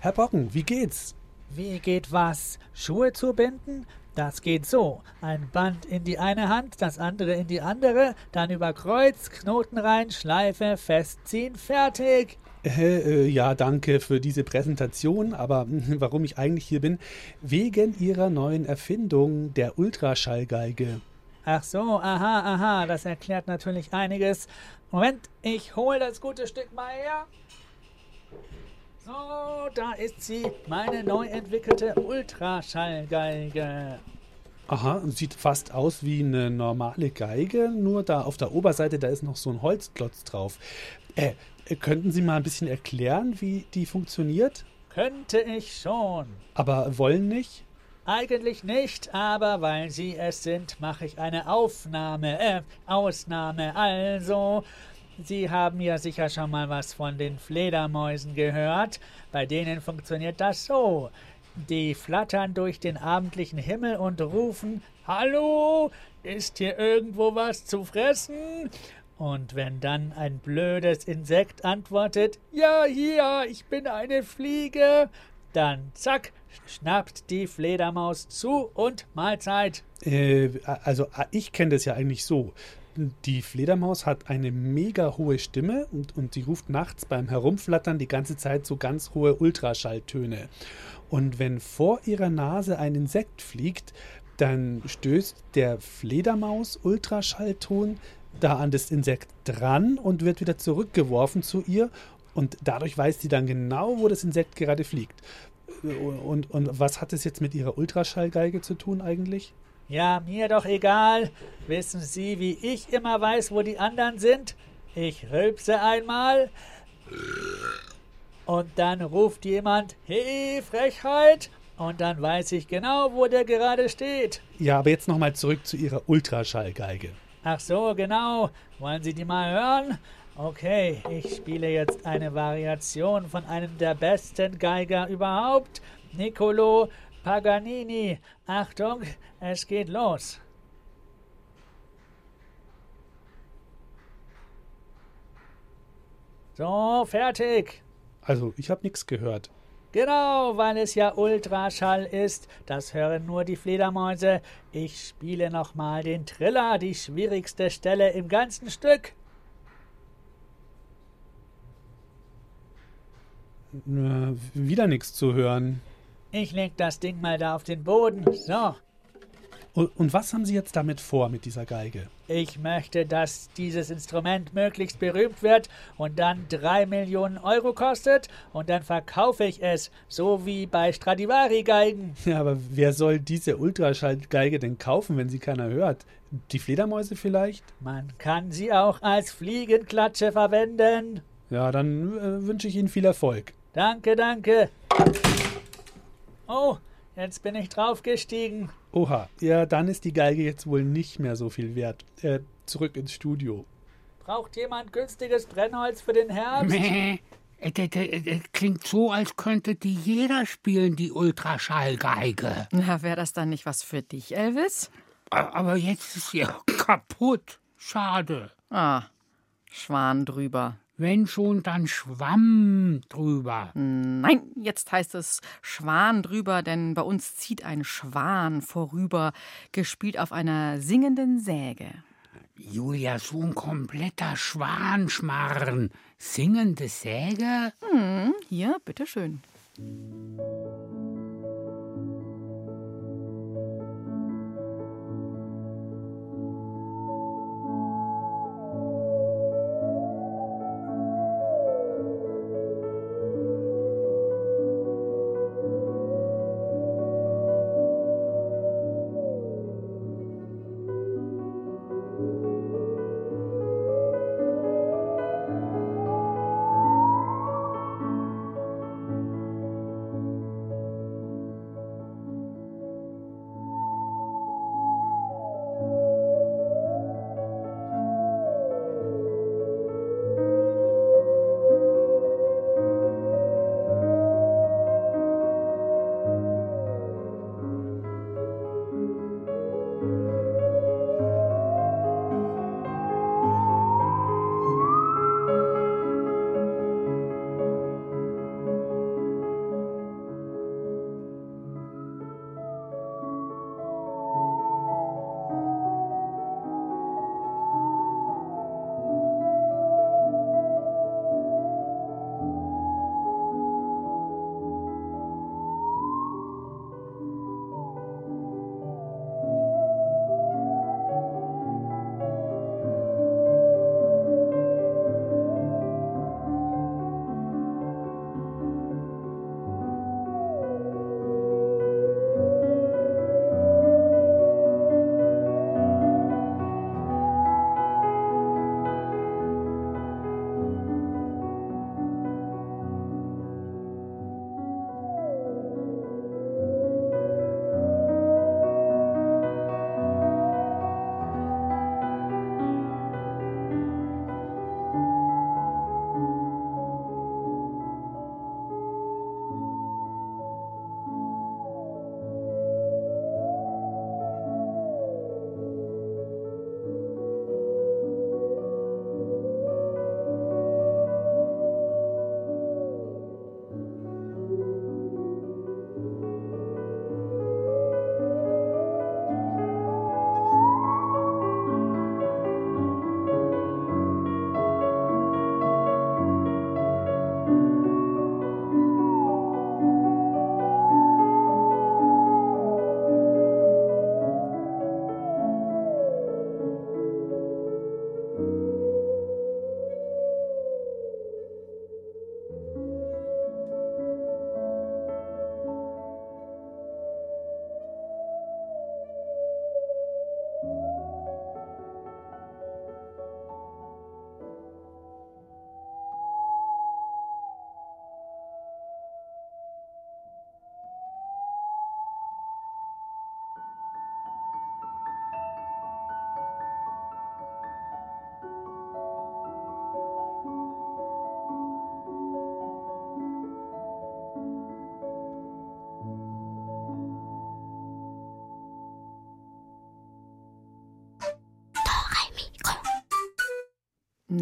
Herr Brocken, wie geht's? Wie geht was? Schuhe zu binden? Das geht so. Ein Band in die eine Hand, das andere in die andere, dann über Kreuz, Knoten rein, Schleife, festziehen, fertig. Äh, äh, ja, danke für diese Präsentation, aber [laughs] warum ich eigentlich hier bin, wegen Ihrer neuen Erfindung, der Ultraschallgeige. Ach so, aha, aha, das erklärt natürlich einiges. Moment, ich hole das gute Stück mal her. So, da ist sie, meine neu entwickelte Ultraschallgeige. Aha, sieht fast aus wie eine normale Geige, nur da auf der Oberseite, da ist noch so ein Holzklotz drauf. Äh, könnten Sie mal ein bisschen erklären, wie die funktioniert? Könnte ich schon. Aber wollen nicht? Eigentlich nicht, aber weil Sie es sind, mache ich eine Aufnahme, äh, Ausnahme. Also, Sie haben ja sicher schon mal was von den Fledermäusen gehört. Bei denen funktioniert das so. Die flattern durch den abendlichen Himmel und rufen, Hallo, ist hier irgendwo was zu fressen? Und wenn dann ein blödes Insekt antwortet, Ja, hier, ich bin eine Fliege, dann zack, schnappt die Fledermaus zu und Mahlzeit. Äh, also ich kenne das ja eigentlich so. Die Fledermaus hat eine mega hohe Stimme und, und sie ruft nachts beim Herumflattern die ganze Zeit so ganz hohe Ultraschalltöne. Und wenn vor ihrer Nase ein Insekt fliegt, dann stößt der Fledermaus Ultraschallton da an das Insekt dran und wird wieder zurückgeworfen zu ihr. Und dadurch weiß sie dann genau, wo das Insekt gerade fliegt. Und, und was hat es jetzt mit ihrer Ultraschallgeige zu tun eigentlich? Ja, mir doch egal. Wissen Sie, wie ich immer weiß, wo die anderen sind? Ich rülpse einmal. Und dann ruft jemand, hey, Frechheit. Und dann weiß ich genau, wo der gerade steht. Ja, aber jetzt nochmal zurück zu ihrer Ultraschallgeige. Ach so, genau. Wollen Sie die mal hören? Okay, ich spiele jetzt eine Variation von einem der besten Geiger überhaupt, Niccolo Paganini. Achtung, es geht los. So, fertig. Also, ich habe nichts gehört. Genau, weil es ja Ultraschall ist. Das hören nur die Fledermäuse. Ich spiele nochmal den Triller, die schwierigste Stelle im ganzen Stück. Wieder nichts zu hören. Ich leg das Ding mal da auf den Boden. So. Und, und was haben Sie jetzt damit vor mit dieser Geige? Ich möchte, dass dieses Instrument möglichst berühmt wird und dann drei Millionen Euro kostet und dann verkaufe ich es, so wie bei Stradivari-Geigen. [laughs] Ja, aber wer soll diese Ultraschallgeige denn kaufen, wenn sie keiner hört? Die Fledermäuse vielleicht? Man kann sie auch als Fliegenklatsche verwenden. Ja, dann äh, wünsche ich Ihnen viel Erfolg. Danke, danke. Oh, jetzt bin ich draufgestiegen. Oha, ja, dann ist die Geige jetzt wohl nicht mehr so viel wert. Äh, zurück ins Studio. Braucht jemand günstiges Brennholz für den Herbst? Meh. Äh, d- Klingt so, als könnte die jeder spielen, die Ultraschallgeige. Na, wäre das dann nicht was für dich, Elvis? Aber jetzt ist sie kaputt. Schade. Ah, Schwan drüber. Wenn schon, dann Schwamm drüber. Nein, jetzt heißt es Schwan drüber, denn bei uns zieht ein Schwan vorüber, gespielt auf einer singenden Säge. Julia, so ein kompletter Schwanschmarren. Singende Säge? Hm, hier, bitteschön.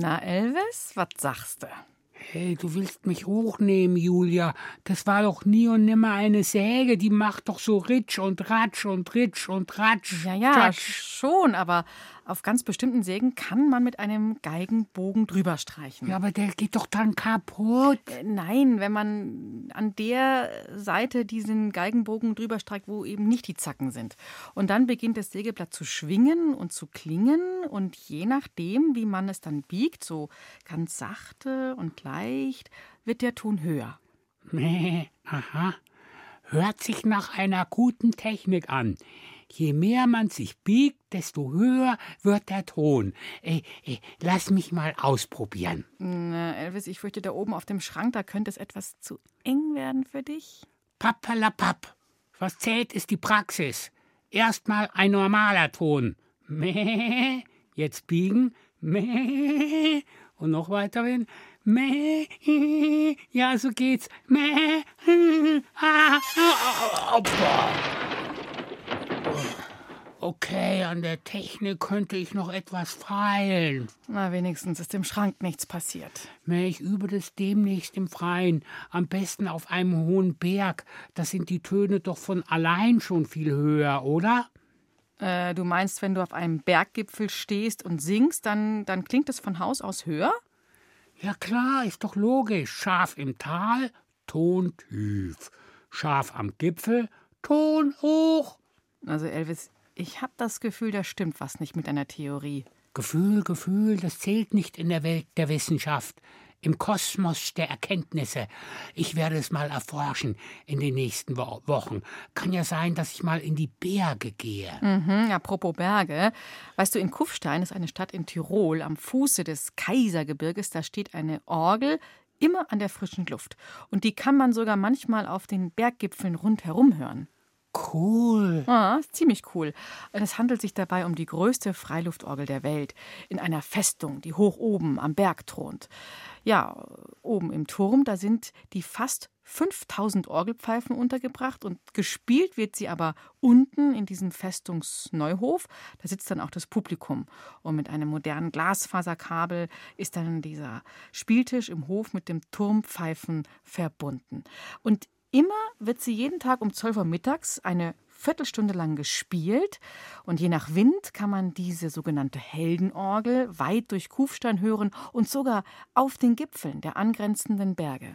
Na, Elvis, was sagst du? Hey, du willst mich hochnehmen, Julia. Das war doch nie und nimmer eine Säge. Die macht doch so Ritsch und Ratsch und Ritsch und Ratsch. Ja, ja, Tratsch. schon, aber auf ganz bestimmten Sägen kann man mit einem Geigenbogen drüber streichen. Ja, aber der geht doch dann kaputt. Äh, Nein, wenn man an der Seite diesen Geigenbogen drüber streicht, wo eben nicht die Zacken sind. Und dann beginnt das Sägeblatt zu schwingen und zu klingen. Und je nachdem, wie man es dann biegt, so ganz sachte und leicht, wird der Ton höher. Mäh, aha. Hört sich nach einer guten Technik an. Je mehr man sich biegt, desto höher wird der Ton. Äh, äh, lass mich mal ausprobieren. Na, Elvis, ich fürchte, da oben auf dem Schrank, da könnte es etwas zu eng werden für dich. Pappalapapp. Was zählt, ist die Praxis. Erstmal ein normaler Ton. Mäh. Jetzt biegen. Mäh. Und noch weiter hin. Mäh. Ja, so geht's. Mäh. Ah, ah, ah, Okay, an der Technik könnte ich noch etwas feilen. Na, wenigstens ist im Schrank nichts passiert. Ich übe das demnächst im Freien. Am besten auf einem hohen Berg. Da sind die Töne doch von allein schon viel höher, oder? Äh, du meinst, wenn du auf einem Berggipfel stehst und singst, dann, dann klingt es von Haus aus höher? Ja klar, ist doch logisch. Scharf im Tal, Ton tief. Scharf am Gipfel, Ton hoch. Also Elvis, ich habe das Gefühl, da stimmt was nicht mit deiner Theorie. Gefühl, Gefühl, das zählt nicht in der Welt der Wissenschaft, im Kosmos der Erkenntnisse. Ich werde es mal erforschen in den nächsten Wo Wochen. Kann ja sein, dass ich mal in die Berge gehe. Mhm, apropos Berge. Weißt du, in Kufstein ist eine Stadt in Tirol am Fuße des Kaisergebirges. Da steht eine Orgel immer an der frischen Luft. Und die kann man sogar manchmal auf den Berggipfeln rundherum hören. Cool. Ja, ist ziemlich cool. Es handelt sich dabei um die größte Freiluftorgel der Welt in einer Festung, die hoch oben am Berg thront. Ja, oben im Turm, da sind die fast 5000 Orgelpfeifen untergebracht und gespielt wird sie aber unten in diesem Festungsneuhof. Da sitzt dann auch das Publikum. Und mit einem modernen Glasfaserkabel ist dann dieser Spieltisch im Hof mit dem Turmpfeifen verbunden. Und Immer wird sie jeden Tag um 12 Uhr mittags eine Viertelstunde lang gespielt und je nach Wind kann man diese sogenannte Heldenorgel weit durch Kufstein hören und sogar auf den Gipfeln der angrenzenden Berge.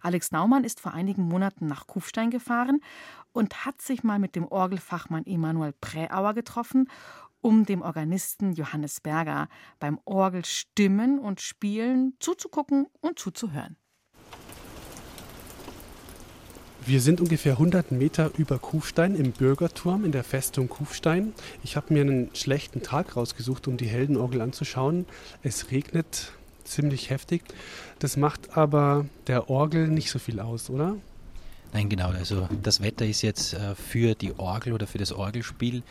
Alex Naumann ist vor einigen Monaten nach Kufstein gefahren und hat sich mal mit dem Orgelfachmann Emanuel Präauer getroffen, um dem Organisten Johannes Berger beim Orgelstimmen und Spielen zuzugucken und zuzuhören. Wir sind ungefähr 100 Meter über Kufstein im Bürgerturm in der Festung Kufstein. Ich habe mir einen schlechten Tag rausgesucht, um die Heldenorgel anzuschauen. Es regnet ziemlich heftig. Das macht aber der Orgel nicht so viel aus, oder? Nein, genau. Also das Wetter ist jetzt äh, für die Orgel oder für das Orgelspiel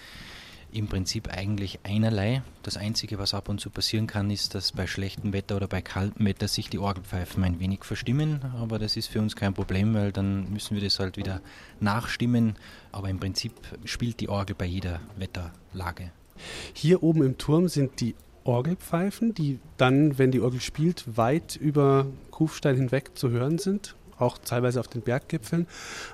im Prinzip eigentlich einerlei. Das Einzige, was ab und zu passieren kann, ist, dass bei schlechtem Wetter oder bei kaltem Wetter sich die Orgelpfeifen ein wenig verstimmen. Aber das ist für uns kein Problem, weil dann müssen wir das halt wieder nachstimmen. Aber im Prinzip spielt die Orgel bei jeder Wetterlage. Hier oben im Turm sind die Orgelpfeifen, die dann, wenn die Orgel spielt, weit über Kufstein hinweg zu hören sind, auch teilweise auf den Berggipfeln.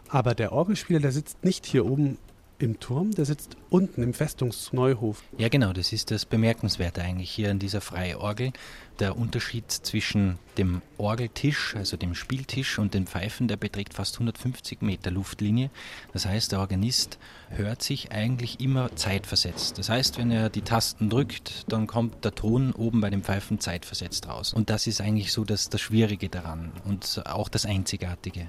Aber der Orgelspieler, der sitzt nicht hier oben im Turm, der sitzt unten im Festungsneuhof. Ja, genau, das ist das Bemerkenswerte eigentlich hier an dieser Freiorgel. Der Unterschied zwischen dem Orgeltisch, also dem Spieltisch und den Pfeifen, der beträgt fast 150 Meter Luftlinie. Das heißt, der Organist hört sich eigentlich immer zeitversetzt. Das heißt, wenn er die Tasten drückt, dann kommt der Ton oben bei den Pfeifen zeitversetzt raus. Und das ist eigentlich so das, das Schwierige daran und auch das Einzigartige.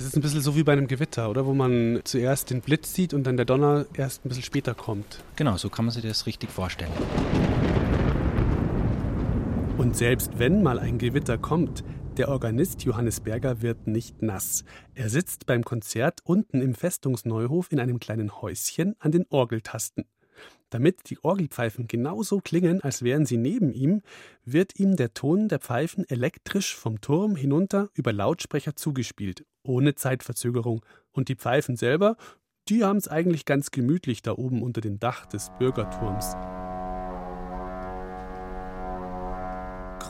Das ist ein bisschen so wie bei einem Gewitter, oder? Wo man zuerst den Blitz sieht und dann der Donner erst ein bisschen später kommt. Genau, so kann man sich das richtig vorstellen. Und selbst wenn mal ein Gewitter kommt, der Organist Johannes Berger wird nicht nass. Er sitzt beim Konzert unten im Festungsneuhof in einem kleinen Häuschen an den Orgeltasten. Damit die Orgelpfeifen genauso klingen, als wären sie neben ihm, wird ihm der Ton der Pfeifen elektrisch vom Turm hinunter über Lautsprecher zugespielt, ohne Zeitverzögerung. Und die Pfeifen selber, die haben es eigentlich ganz gemütlich da oben unter dem Dach des Bürgerturms.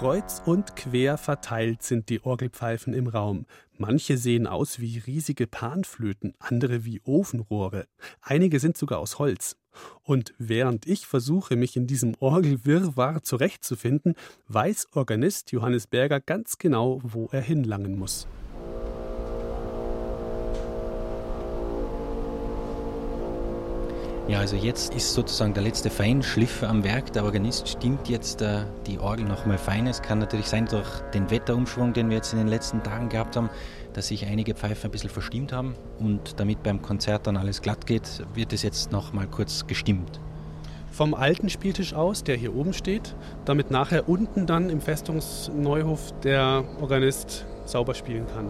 Kreuz und quer verteilt sind die Orgelpfeifen im Raum. Manche sehen aus wie riesige Panflöten, andere wie Ofenrohre. Einige sind sogar aus Holz. Und während ich versuche, mich in diesem Orgelwirrwarr zurechtzufinden, weiß Organist Johannes Berger ganz genau, wo er hinlangen muss. Ja, also jetzt ist sozusagen der letzte Feinschliff am Werk. Der Organist stimmt jetzt äh, die Orgel nochmal fein. Es kann natürlich sein, durch den Wetterumschwung, den wir jetzt in den letzten Tagen gehabt haben, dass sich einige Pfeifen ein bisschen verstimmt haben. Und damit beim Konzert dann alles glatt geht, wird es jetzt nochmal kurz gestimmt. Vom alten Spieltisch aus, der hier oben steht, damit nachher unten dann im Festungsneuhof der Organist sauber spielen kann.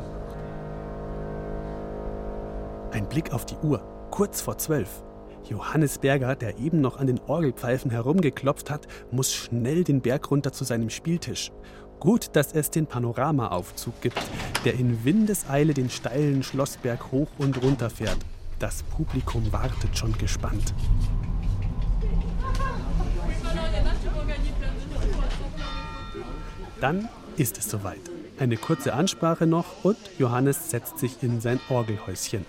Ein Blick auf die Uhr, kurz vor zwölf. Johannes Berger, der eben noch an den Orgelpfeifen herumgeklopft hat, muss schnell den Berg runter zu seinem Spieltisch. Gut, dass es den Panoramaaufzug gibt, der in Windeseile den steilen Schlossberg hoch und runter fährt. Das Publikum wartet schon gespannt. Dann ist es soweit. Eine kurze Ansprache noch und Johannes setzt sich in sein Orgelhäuschen.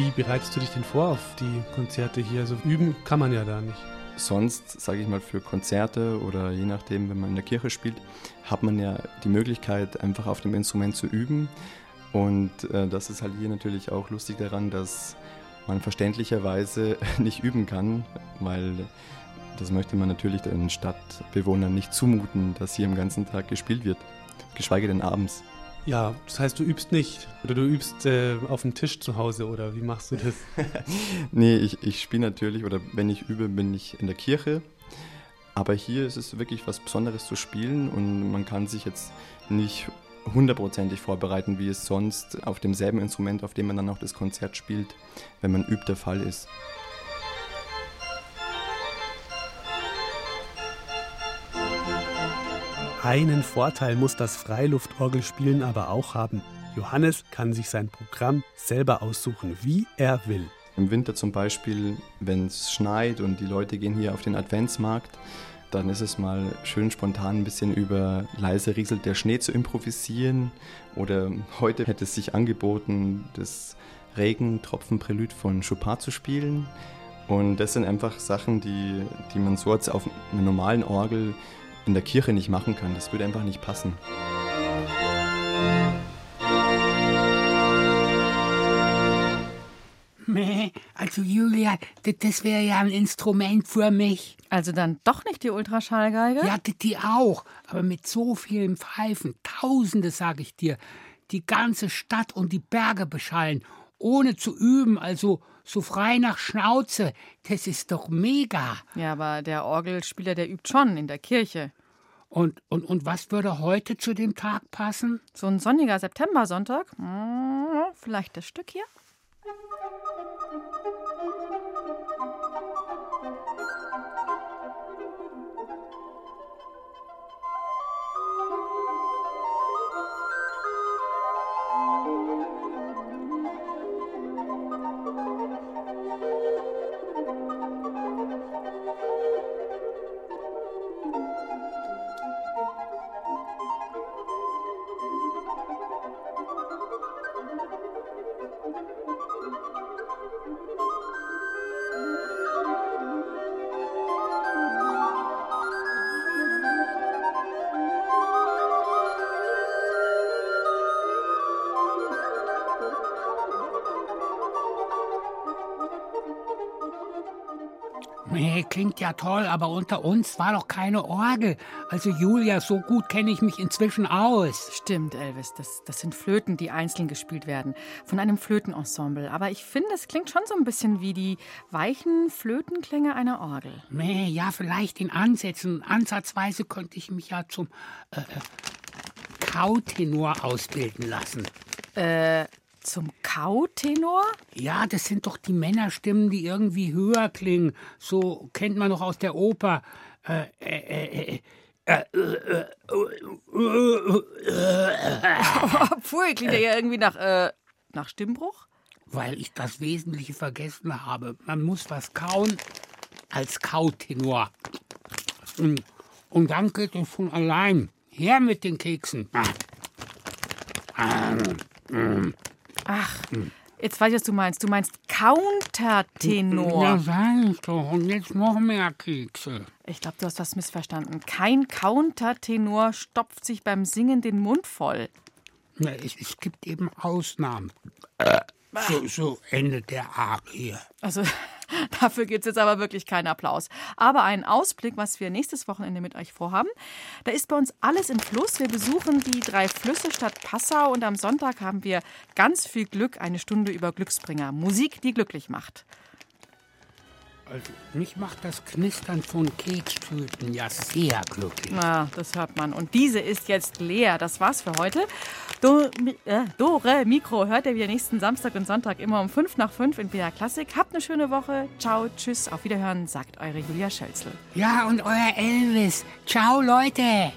Wie bereitest du dich denn vor auf die Konzerte hier? Also üben kann man ja da nicht. Sonst, sage ich mal, für Konzerte oder je nachdem, wenn man in der Kirche spielt, hat man ja die Möglichkeit, einfach auf dem Instrument zu üben. Und äh, das ist halt hier natürlich auch lustig daran, dass man verständlicherweise [laughs] nicht üben kann, weil das möchte man natürlich den Stadtbewohnern nicht zumuten, dass hier im ganzen Tag gespielt wird, geschweige denn abends. Ja, das heißt, du übst nicht oder du übst äh, auf dem Tisch zu Hause oder wie machst du das? [laughs] nee, ich, ich spiele natürlich oder wenn ich übe, bin ich in der Kirche. Aber hier ist es wirklich was Besonderes zu spielen und man kann sich jetzt nicht hundertprozentig vorbereiten, wie es sonst auf demselben Instrument, auf dem man dann auch das Konzert spielt, wenn man übt, der Fall ist. Einen Vorteil muss das Freiluftorgelspielen aber auch haben. Johannes kann sich sein Programm selber aussuchen, wie er will. Im Winter zum Beispiel, wenn es schneit und die Leute gehen hier auf den Adventsmarkt, dann ist es mal schön spontan ein bisschen über leise rieselt der Schnee zu improvisieren. Oder heute hätte es sich angeboten, das Regentropfenprelüt von Chopin zu spielen. Und das sind einfach Sachen, die, die man so jetzt auf einer normalen Orgel in der Kirche nicht machen kann. Das würde einfach nicht passen. Also Julia, das wäre ja ein Instrument für mich. Also dann doch nicht die Ultraschallgeige? Ja, die auch. Aber mit so vielen Pfeifen, Tausende, sag ich dir, die ganze Stadt und die Berge beschallen, ohne zu üben, also so frei nach Schnauze. Das ist doch mega. Ja, aber der Orgelspieler, der übt schon in der Kirche. Und, und, und was würde heute zu dem Tag passen? So ein sonniger Septembersonntag? Hm, vielleicht das Stück hier? Klingt ja toll, aber unter uns war doch keine Orgel. Also Julia, so gut kenne ich mich inzwischen aus. Stimmt, Elvis, das, das sind Flöten, die einzeln gespielt werden. Von einem Flötenensemble. Aber ich finde, es klingt schon so ein bisschen wie die weichen Flötenklänge einer Orgel. Nee, ja, vielleicht in Ansätzen. Ansatzweise könnte ich mich ja zum äh, Kautenor ausbilden lassen. Äh, zum Kautenor? Ja, das sind doch die Männerstimmen, die irgendwie höher klingen. So kennt man doch aus der Oper. Äh, äh, äh, Obwohl, klingt ja irgendwie nach, äh, nach Stimmbruch. weil ich das Wesentliche vergessen habe. Man muss was kauen als Kautenor. Mm. Und dann geht es von allein. Her mit den Keksen. Ah. Mm. Ach, jetzt weiß ich, was du meinst. Du meinst Countertenor. Ja, sag ich doch. Und jetzt noch mehr Kekse. Ich glaube, du hast was missverstanden. Kein Countertenor stopft sich beim Singen den Mund voll. Na, es, es gibt eben Ausnahmen. So, so endet der Arie. Also [laughs] [laughs] dafür gibt es jetzt aber wirklich keinen Applaus. Aber einen Ausblick, was wir nächstes Wochenende mit euch vorhaben. Da ist bei uns alles im Fluss. Wir besuchen die drei Flüsse Stadt Passau und am Sonntag haben wir ganz viel Glück, eine Stunde über Glücksbringer. Musik, die glücklich macht. Also, mich macht das Knistern von Kekstüten ja sehr glücklich. Na, das hört man. Und diese ist jetzt leer. Das war's für heute. Do, äh, Dore Mikro hört ihr wieder nächsten Samstag und Sonntag immer um 5 nach 5 in BR Klassik. Habt eine schöne Woche. Ciao, tschüss, auf Wiederhören, sagt eure Julia Schölzel. Ja, und euer Elvis. Ciao, Leute.